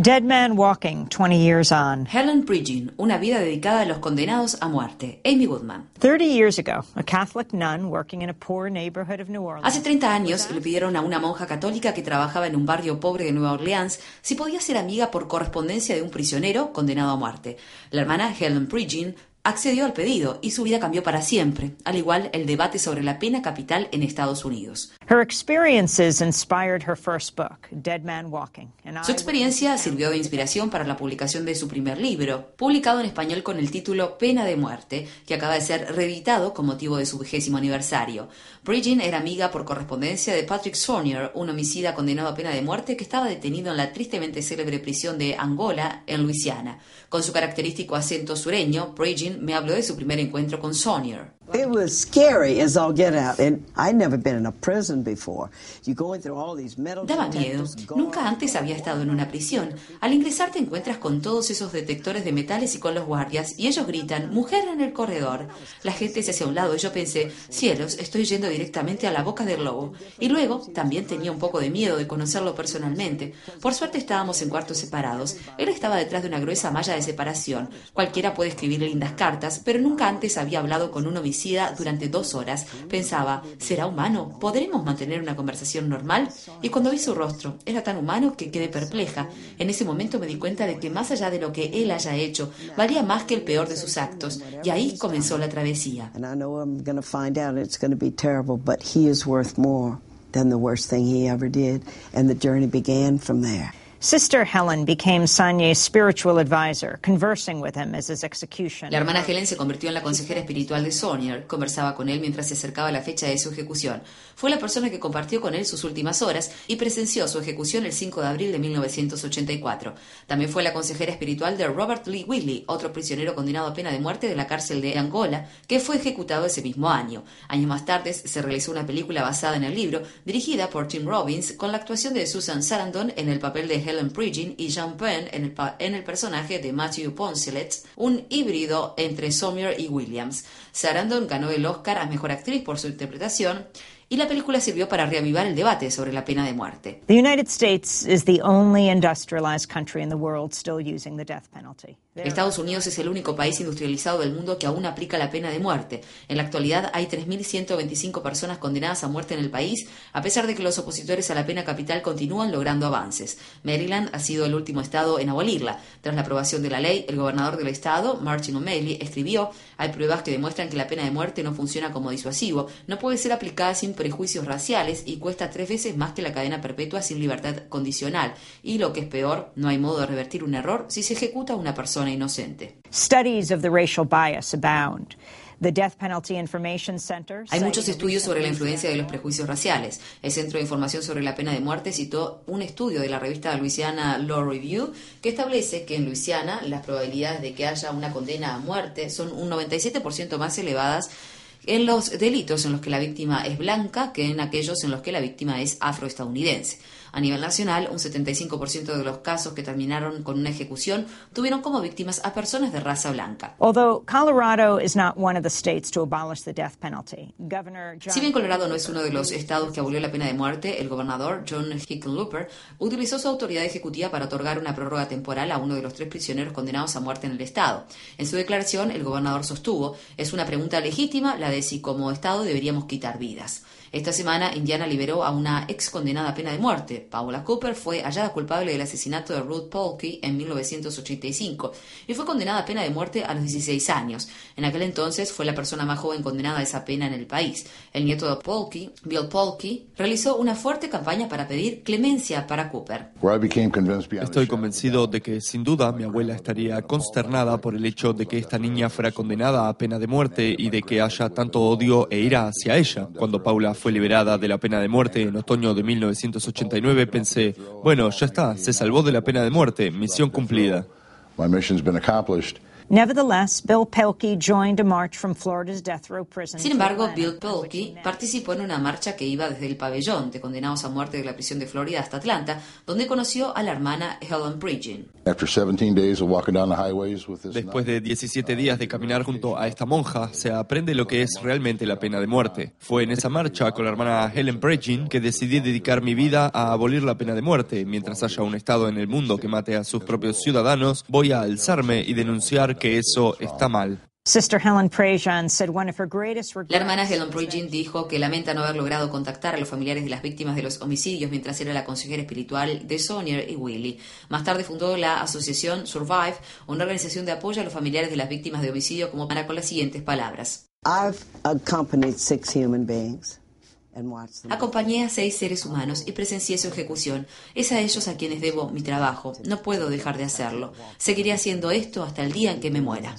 Dead Man Walking, 20 years on. Helen Pridgeon, una vida dedicada a los condenados a muerte. Amy Goodman. 30 years ago, a Catholic nun working in a poor neighborhood of New Orleans. Hace 30 años le pidieron a una monja católica que trabajaba en un barrio pobre de Nueva Orleans si podía ser amiga por correspondencia de un prisionero condenado a muerte. La hermana Helen Pridgeon accedió al pedido y su vida cambió para siempre, al igual el debate sobre la pena capital en Estados Unidos. Su experiencia sirvió de inspiración para la publicación de su primer libro, publicado en español con el título Pena de muerte, que acaba de ser reeditado con motivo de su vigésimo aniversario. Bridgin era amiga por correspondencia de Patrick Saunier, un homicida condenado a pena de muerte que estaba detenido en la tristemente célebre prisión de Angola, en Luisiana. Con su característico acento sureño, Bridgin me habló de su primer encuentro con Sawyer. Daba miedo. Nunca antes había estado en una prisión. Al ingresar te encuentras con todos esos detectores de metales y con los guardias, y ellos gritan, mujer en el corredor. La gente se hace a un lado y yo pensé, cielos, estoy yendo directamente a la boca del lobo. Y luego también tenía un poco de miedo de conocerlo personalmente. Por suerte estábamos en cuartos separados. Él estaba detrás de una gruesa malla de separación. Cualquiera puede escribir lindas cartas, pero nunca antes había hablado con un durante dos horas. Pensaba, ¿será humano? ¿Podremos mantener una conversación normal? Y cuando vi su rostro, era tan humano que quedé perpleja. En ese momento me di cuenta de que más allá de lo que él haya hecho, valía más que el peor de sus actos. Y ahí comenzó la travesía. than the worst thing he ever did, and the journey began from there. Sister Helen became Sanye's spiritual advisor, conversing with him as his execution. La hermana Helen se convirtió en la consejera espiritual de Sonier, conversaba con él mientras se acercaba la fecha de su ejecución. Fue la persona que compartió con él sus últimas horas y presenció su ejecución el 5 de abril de 1984. También fue la consejera espiritual de Robert Lee Willie, otro prisionero condenado a pena de muerte de la cárcel de Angola, que fue ejecutado ese mismo año. Años más tarde se realizó una película basada en el libro, dirigida por Tim Robbins, con la actuación de Susan Sarandon en el papel de Helen Pridgeon y Jean Penn en el, en el personaje de Matthew Poncelet, un híbrido entre Sommer y Williams. Sarandon ganó el Oscar a Mejor Actriz por su interpretación y la película sirvió para reavivar el debate sobre la pena de muerte. The United States is the only industrialized country in the world still using the death penalty. Estados Unidos es el único país industrializado del mundo que aún aplica la pena de muerte. En la actualidad hay 3.125 personas condenadas a muerte en el país, a pesar de que los opositores a la pena capital continúan logrando avances. Maryland ha sido el último estado en abolirla. Tras la aprobación de la ley, el gobernador del estado, Martin O'Malley, escribió: Hay pruebas que demuestran que la pena de muerte no funciona como disuasivo, no puede ser aplicada sin prejuicios raciales y cuesta tres veces más que la cadena perpetua sin libertad condicional. Y lo que es peor, no hay modo de revertir un error si se ejecuta a una persona inocente. Studies of the racial bias abound. Hay muchos estudios sobre la influencia de los prejuicios raciales. El Centro de Información sobre la Pena de Muerte citó un estudio de la revista Louisiana Law Review que establece que en Luisiana las probabilidades de que haya una condena a muerte son un 97% más elevadas en los delitos en los que la víctima es blanca que en aquellos en los que la víctima es afroestadounidense. A nivel nacional, un 75% de los casos que terminaron con una ejecución tuvieron como víctimas a personas de raza blanca. Si bien Colorado no es uno de los estados que abolió la pena de muerte, el gobernador John Hickenlooper utilizó su autoridad ejecutiva para otorgar una prórroga temporal a uno de los tres prisioneros condenados a muerte en el estado. En su declaración, el gobernador sostuvo, es una pregunta legítima la de si como estado deberíamos quitar vidas. Esta semana, Indiana liberó a una ex condenada a pena de muerte. Paula Cooper fue hallada culpable del asesinato de Ruth Polky en 1985 y fue condenada a pena de muerte a los 16 años. En aquel entonces fue la persona más joven condenada a esa pena en el país. El nieto de Polky, Bill Polky, realizó una fuerte campaña para pedir clemencia para Cooper. Estoy convencido de que sin duda mi abuela estaría consternada por el hecho de que esta niña fuera condenada a pena de muerte y de que haya tanto odio e ira hacia ella cuando Paula fue liberada de la pena de muerte en otoño de 1989, pensé, bueno, ya está, se salvó de la pena de muerte, misión cumplida. Sin embargo, Bill Pelkey participó en una marcha que iba desde el pabellón de condenados a muerte de la prisión de Florida hasta Atlanta, donde conoció a la hermana Helen Pridgeon. Después de 17 días de caminar junto a esta monja, se aprende lo que es realmente la pena de muerte. Fue en esa marcha con la hermana Helen Pridgeon que decidí dedicar mi vida a abolir la pena de muerte. Mientras haya un Estado en el mundo que mate a sus propios ciudadanos, voy a alzarme y denunciar que eso está mal. La hermana Helen Pridgeon dijo que lamenta no haber logrado contactar a los familiares de las víctimas de los homicidios mientras era la consejera espiritual de Sonier y Willie. Más tarde fundó la asociación Survive, una organización de apoyo a los familiares de las víctimas de homicidio, como para con las siguientes palabras. Acompañé a seis seres humanos y presencié su ejecución. Es a ellos a quienes debo mi trabajo. No puedo dejar de hacerlo. Seguiré haciendo esto hasta el día en que me muera.